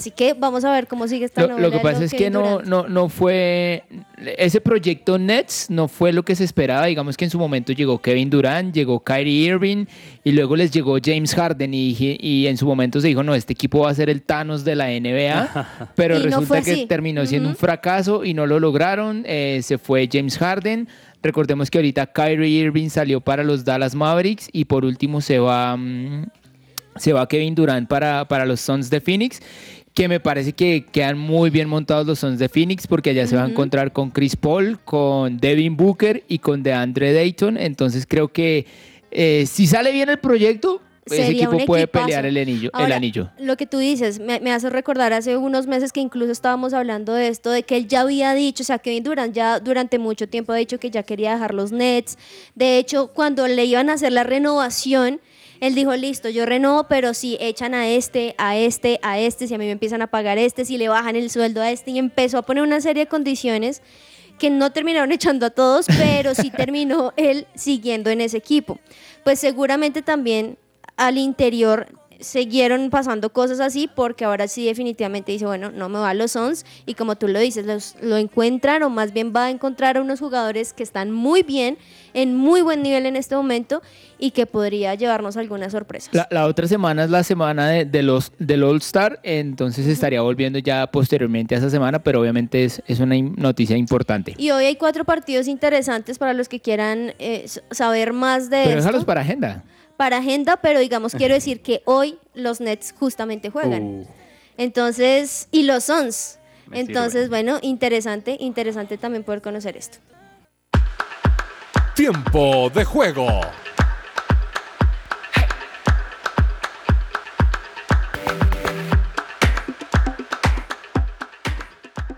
Así que vamos a ver cómo sigue esta Lo, novela. lo que pasa es que no, no, no fue. Ese proyecto Nets no fue lo que se esperaba. Digamos que en su momento llegó Kevin Durant, llegó Kyrie Irving y luego les llegó James Harden. Y, y en su momento se dijo: No, este equipo va a ser el Thanos de la NBA. pero Y resulta que así. terminó siendo un fracaso y no lo lograron. Eh, se fue James Harden. Recordemos que ahorita Kyrie Irving salió para los Dallas Mavericks y por último se va. mm, se va Kevin Durant para, para los Suns de Phoenix, que me parece que quedan muy bien montados los Suns de Phoenix porque allá se va a encontrar con Chris Paul, con Devin Booker y con DeAndre Dayton. Entonces creo que eh, si sale bien el proyecto, ese Sería equipo puede equipazo. pelear el anillo. el anillo. Lo que tú dices me, me hace recordar hace unos meses que incluso estábamos hablando de esto, de que él ya había dicho, o sea, Kevin Durant ya durante mucho tiempo ha dicho que ya quería dejar los Nets. De hecho, cuando le iban a hacer la renovación, él dijo, listo, yo renovo, pero si echan a este, a este, a este, si a mí me empiezan a pagar este, si le bajan el sueldo a este, y empezó a poner una serie de condiciones que no terminaron echando a todos, pero sí terminó él siguiendo en ese equipo. Pues seguramente también al interior siguieron pasando cosas así porque ahora sí definitivamente dice, bueno, no me va a los Suns y como tú lo dices, los, lo encuentran o más bien va a encontrar a unos jugadores que están muy bien, en muy buen nivel en este momento y que podría llevarnos algunas sorpresas. La, la otra semana es la semana de, de los, del All Star, entonces estaría volviendo ya posteriormente a esa semana, pero obviamente es, es una noticia importante. Y hoy hay cuatro partidos interesantes para los que quieran eh, saber más de Pero esto. déjalos para agenda. Para agenda, pero digamos, quiero decir que hoy los Nets justamente juegan. Uh, Entonces, y los Suns. Me Entonces, bueno, interesante, interesante también poder conocer esto. Tiempo de juego.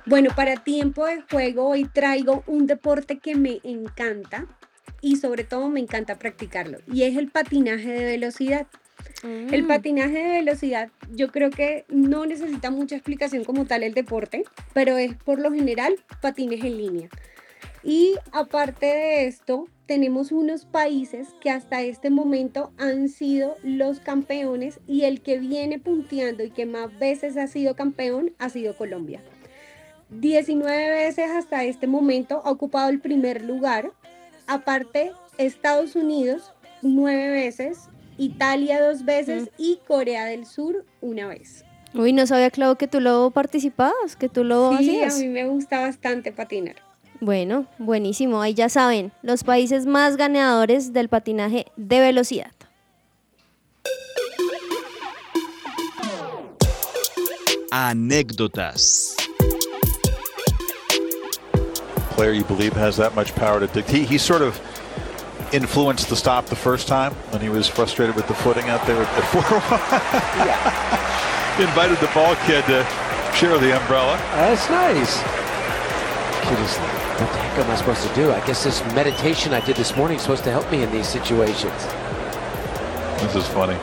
Bueno, para tiempo de juego hoy traigo un deporte que me encanta y sobre todo me encanta practicarlo y es el patinaje de velocidad. El Mm. patinaje de velocidad yo creo que no necesita mucha explicación como tal el deporte, pero es por lo general patines en línea. Y aparte de esto, tenemos unos países que hasta este momento han sido los campeones y el que viene punteando y que más veces ha sido campeón ha sido Colombia. 19 veces hasta este momento ha ocupado el primer lugar. Aparte, Estados Unidos nueve veces, Italia dos veces y Corea del Sur una vez. Uy, no sabía, Clau, que tú lo participabas, que tú lo Sí, a hacías. mí me gusta bastante patinar. Bueno, buenísimo. Ahí ya saben, los países más ganadores del patinaje de velocidad. Anécdotas. Player you believe has that much power to dictate. He, he sort of influenced the stop the first time when he was frustrated with the footing out there at four. Oh Invited the ball kid to share the umbrella. that's nice. Kid is like, what the heck am I supposed to do? I guess this meditation I did this morning is supposed to help me in these situations. This is funny.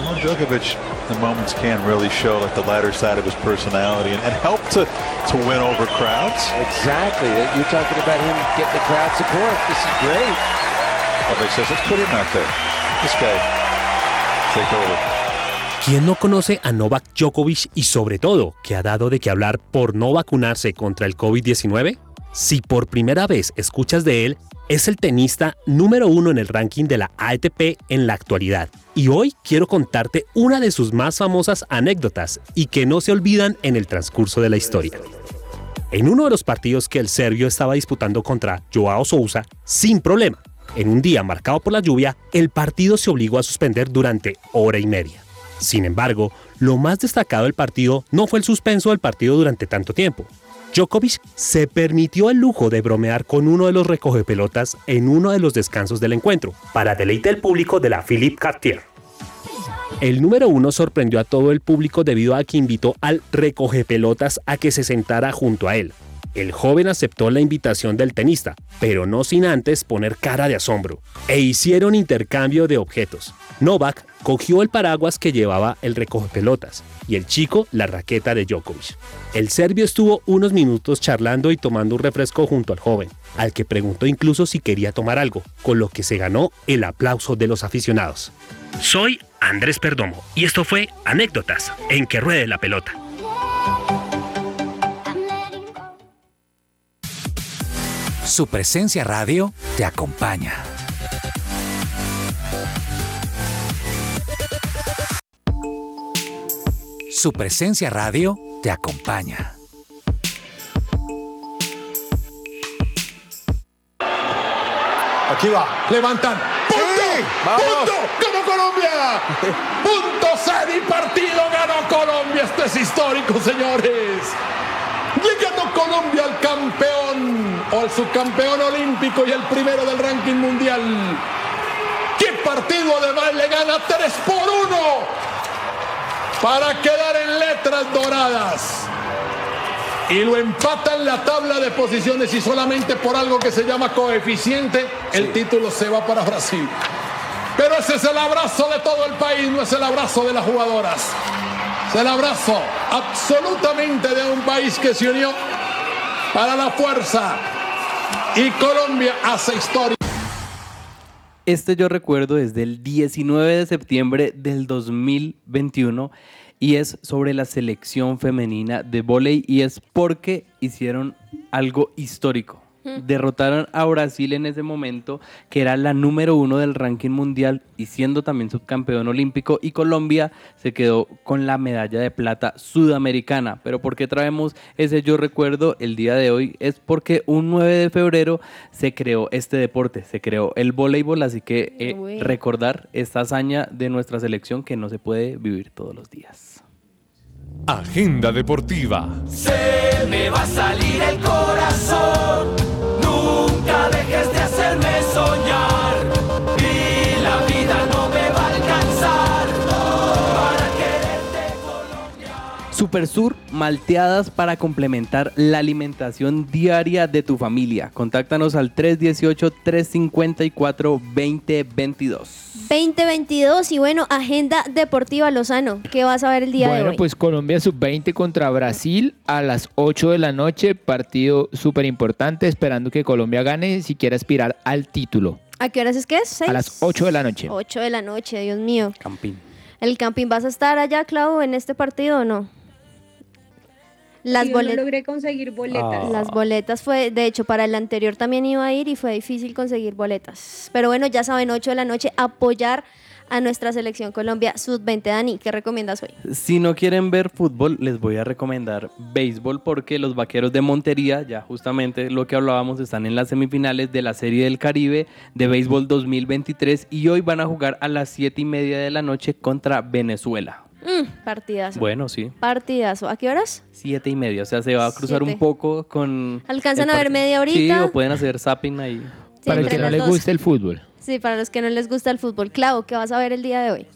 Well, Djokovic, in moments, can really show like the lighter side of his personality and, and help to, to win over crowds. Exactly. That- You're talking about him getting the crowd support. This is great. Says, let's put him out there. This guy, take over. ¿Quién no conoce a Novak Djokovic y sobre todo que ha dado de qué hablar por no vacunarse contra el COVID-19? Si por primera vez escuchas de él, es el tenista número uno en el ranking de la ATP en la actualidad. Y hoy quiero contarte una de sus más famosas anécdotas y que no se olvidan en el transcurso de la historia. En uno de los partidos que el serbio estaba disputando contra Joao Sousa, sin problema, en un día marcado por la lluvia, el partido se obligó a suspender durante hora y media. Sin embargo, lo más destacado del partido no fue el suspenso del partido durante tanto tiempo. Djokovic se permitió el lujo de bromear con uno de los recogepelotas en uno de los descansos del encuentro, para deleite del público de la Philippe Cartier. El número uno sorprendió a todo el público debido a que invitó al recogepelotas a que se sentara junto a él. El joven aceptó la invitación del tenista, pero no sin antes poner cara de asombro, e hicieron intercambio de objetos. Novak cogió el paraguas que llevaba el recogepelotas y el chico la raqueta de Djokovic. El serbio estuvo unos minutos charlando y tomando un refresco junto al joven, al que preguntó incluso si quería tomar algo, con lo que se ganó el aplauso de los aficionados. Soy Andrés Perdomo y esto fue Anécdotas en que ruede la pelota. Su presencia radio te acompaña. Su presencia radio te acompaña. Aquí va. Levantan. ¡Punto! ¡Punto! ¡Ganó Colombia! ¡Punto y partido! ¡Ganó Colombia! Esto es histórico, señores. Llegando Colombia al campeón al subcampeón olímpico y el primero del ranking mundial. ¿Qué partido además le gana 3 por 1 para quedar en letras doradas? y lo empata en la tabla de posiciones y solamente por algo que se llama coeficiente, el título se va para Brasil. Pero ese es el abrazo de todo el país, no es el abrazo de las jugadoras. Es el abrazo absolutamente de un país que se unió para la fuerza. Y Colombia hace historia. Este yo recuerdo desde el 19 de septiembre del 2021 y es sobre la selección femenina de vóley y es porque hicieron algo histórico. Derrotaron a Brasil en ese momento, que era la número uno del ranking mundial y siendo también subcampeón olímpico. Y Colombia se quedó con la medalla de plata sudamericana. Pero ¿por qué traemos ese yo recuerdo el día de hoy? Es porque un 9 de febrero se creó este deporte, se creó el voleibol. Así que eh, recordar esta hazaña de nuestra selección que no se puede vivir todos los días. Agenda Deportiva. Se me va a salir el corazón. Nunca dejes de hacerme soñar. Y la vida no me va a alcanzar. Para quererte Colombia. Super Sur, malteadas para complementar la alimentación diaria de tu familia. Contáctanos al 318-354-2022. 2022 y bueno, agenda deportiva Lozano. ¿Qué vas a ver el día de Bueno, hoy? pues Colombia sub-20 contra Brasil a las 8 de la noche, partido súper importante, esperando que Colombia gane si quiere aspirar al título. ¿A qué horas es que es? ¿Seis? A las 8 de la noche. 8 de la noche, Dios mío. Campín. ¿El camping vas a estar allá, Clau, en este partido o no? Las Yo no boletas. logré conseguir boletas. Ah. Las boletas fue, de hecho, para el anterior también iba a ir y fue difícil conseguir boletas. Pero bueno, ya saben, 8 de la noche, apoyar a nuestra selección Colombia Sub-20. Dani, ¿qué recomiendas hoy? Si no quieren ver fútbol, les voy a recomendar béisbol porque los vaqueros de Montería, ya justamente lo que hablábamos, están en las semifinales de la Serie del Caribe de béisbol 2023 y hoy van a jugar a las 7 y media de la noche contra Venezuela. Mm, partidazo. Bueno, sí, Partidazo. ¿A qué horas? 7 y media, o sea, se va a cruzar Siete. un poco con... ¿Alcanzan el a ver media Sí, horita? o pueden hacer zapping ahí. Sí, Para el entre que no las le dos. guste el fútbol. Sí, para los que no les gusta el fútbol. Clau, ¿qué vas a ver el día de hoy?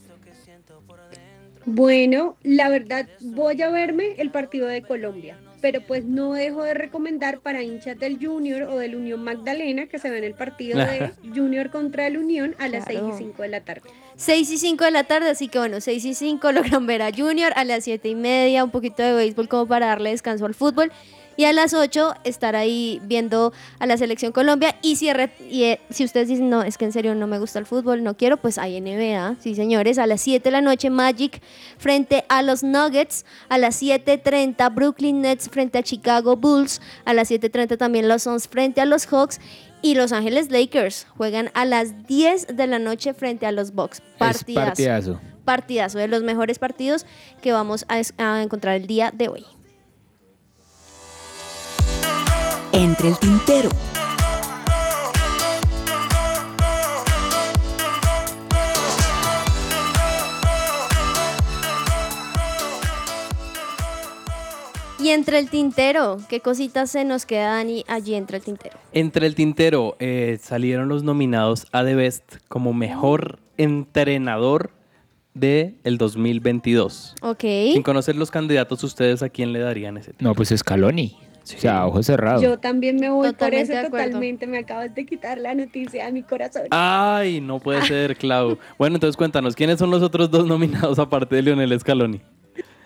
Bueno, la verdad, voy a verme el partido de Colombia, pero pues no dejo de recomendar para hinchas del Junior o del Unión Magdalena que se ven el partido de Junior contra el Unión a las Claro. 6 y 5 de la tarde. 6 y 5 de la tarde, así que bueno, 6 y 5 logran ver a Junior, a las 7 y media un poquito de béisbol como para darle descanso al fútbol y a las 8 estar ahí viendo a la selección Colombia y si, y, eh, si ustedes dicen, no, es que en serio no me gusta el fútbol, no quiero, pues hay NBA, sí señores, a las 7 de la noche Magic frente a los Nuggets, a las 7.30 Brooklyn Nets frente a Chicago Bulls, a las 7.30 también los Suns frente a los Hawks y Los Ángeles Lakers juegan a las 10 de la noche frente a los Bucks. Es Partidazo. partidazo. De los mejores partidos que vamos a encontrar el día de hoy. Entre el tintero. Y entre el tintero, ¿qué cositas se nos queda, Dani, allí entre el tintero? Entre el tintero eh, salieron los nominados a The Best como mejor entrenador del el 2022. Ok. Sin conocer los candidatos, ¿ustedes a quién le darían ese No, pues Scaloni. O sea, ojo cerrado. Yo también me voy por Totalmente eso de acuerdo. totalmente. Me acabas de quitar la noticia a mi corazón. Ay, no puede ser, Clau. Bueno, entonces cuéntanos, ¿quiénes son los otros dos nominados aparte de Lionel Scaloni?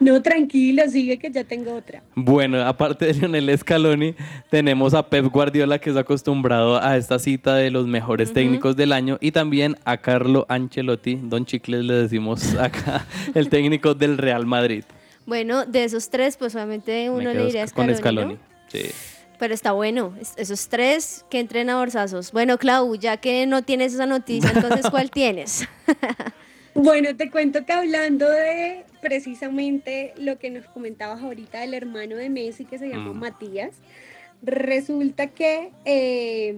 No, tranquilo, sigue que ya tengo otra. Bueno, aparte de Lionel Scaloni, tenemos a Pep Guardiola, que es acostumbrado a esta cita de los mejores técnicos del año, y también a Carlo Ancelotti, Don Chicles le decimos acá, el técnico del Real Madrid. Bueno, de esos tres, pues obviamente Me uno le diría a con Scaloni, Scaloni. ¿no? Sí. Pero está bueno, es- esos tres que entren a borzazos. Bueno, Clau, ya que no tienes esa noticia, entonces ¿cuál tienes? Bueno, te cuento que hablando de precisamente lo que nos comentabas ahorita del hermano de Messi que se llama Mm. Matías, resulta que eh,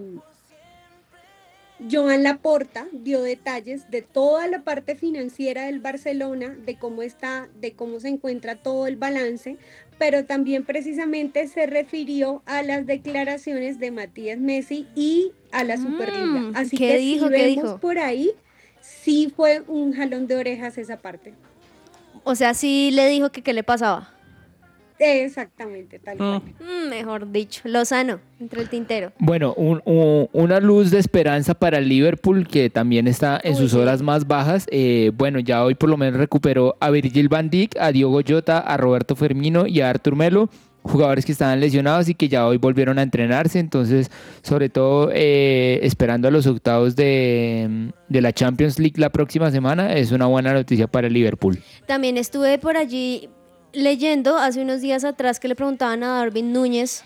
Joan Laporta dio detalles de toda la parte financiera del Barcelona, de cómo está, de cómo se encuentra todo el balance, pero también precisamente se refirió a las declaraciones de Matías Messi y a la Superliga. Mm, Así ¿qué que dijo? si ¿Qué vemos dijo? por ahí, sí fue un jalón de orejas esa parte. O sea, sí le dijo que qué le pasaba. Exactamente, tal cual. Mm, mejor dicho, Lozano, entre el tintero. Bueno, un- un- una luz de esperanza para el Liverpool que también está en Uy, sus horas más bajas. Eh, bueno, ya hoy por lo menos recuperó a Virgil van Dijk, a Diogo Jota, a Roberto Firmino y a Artur Melo, jugadores que estaban lesionados y que ya hoy volvieron a entrenarse. Entonces, sobre todo eh, esperando a los octavos de, de la Champions League la próxima semana, es una buena noticia para el Liverpool. También estuve por allí leyendo hace unos días atrás que le preguntaban a Darwin Núñez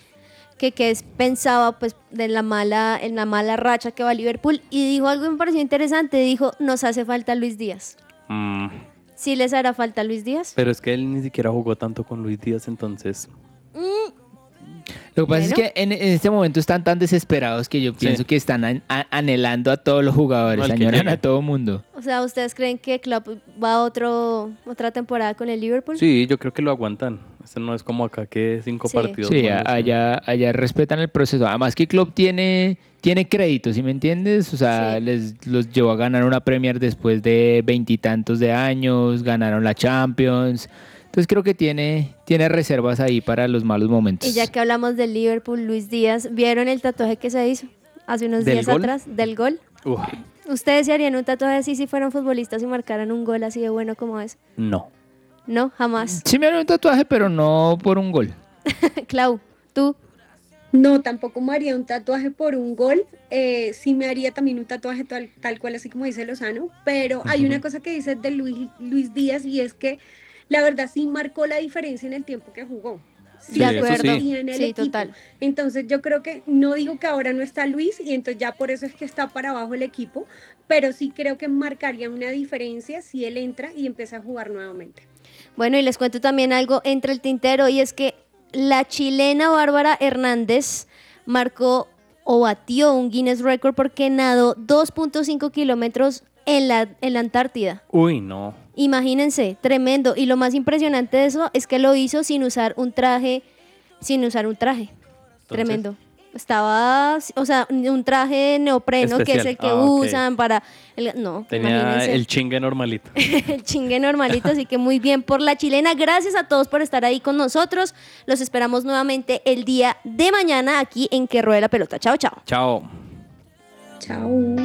que qué es- pensaba pues de la mala en la mala racha que va Liverpool y dijo algo que me pareció interesante, dijo, "Nos hace falta Luis Díaz." Mm, ¿Sí les hará falta Luis Díaz? Pero es que él ni siquiera jugó tanto con Luis Díaz, entonces. Lo que pasa es que en, en este momento están tan desesperados que yo pienso que están an- a- anhelando a todos los jugadores, añoran a todo mundo. O sea, ¿ustedes creen que Klopp va a otro otra temporada con el Liverpool? Sí, yo creo que lo aguantan. Eso no es como acá que cinco Sí. partidos. Sí, allá, allá respetan el proceso. Además que Klopp tiene, tiene crédito, ¿sí me entiendes? O sea, Sí. les los llevó a ganar una Premier después de veintitantos de años, ganaron la Champions. Entonces creo que tiene, tiene reservas ahí para los malos momentos. Y ya que hablamos del Liverpool, Luis Díaz, ¿vieron el tatuaje que se hizo hace unos ¿Del días gol? atrás del gol? Uf, ¿Ustedes se harían un tatuaje así si fueran futbolistas y marcaran un gol así de bueno como es? no. No, jamás. Sí me haría un tatuaje, pero no por un gol. Clau, tú. No, tampoco me haría un tatuaje por un gol. Eh, sí me haría también un tatuaje tal, tal cual, así como dice Lozano. Pero hay una cosa que dice de Luis, Luis Díaz y es que la verdad sí marcó la diferencia en el tiempo que jugó. Sí, de acuerdo. sí. Y en el Sí, equipo. total. Entonces yo creo que no digo que ahora no está Luis y entonces ya por eso es que está para abajo el equipo, pero sí creo que marcaría una diferencia si él entra y empieza a jugar nuevamente. Bueno, y les cuento también algo entre el tintero y es que la chilena Bárbara Hernández marcó o batió un Guinness Record porque nadó 2.5 kilómetros en la, en la Antártida. Uy, no. Imagínense, tremendo. Y lo más impresionante de eso es que lo hizo sin usar un traje, sin usar un traje. Tremendo. Estaba, o sea, un traje de neopreno, que es el que Ah, usan para... el- no, Tenía imagínense. el chingue normalito. el chingue normalito, así que muy bien por la chilena. Gracias a todos por estar ahí con nosotros. Los esperamos nuevamente el día de mañana aquí en Que Ruede la Pelota. Chao, chao. Chao. Chao.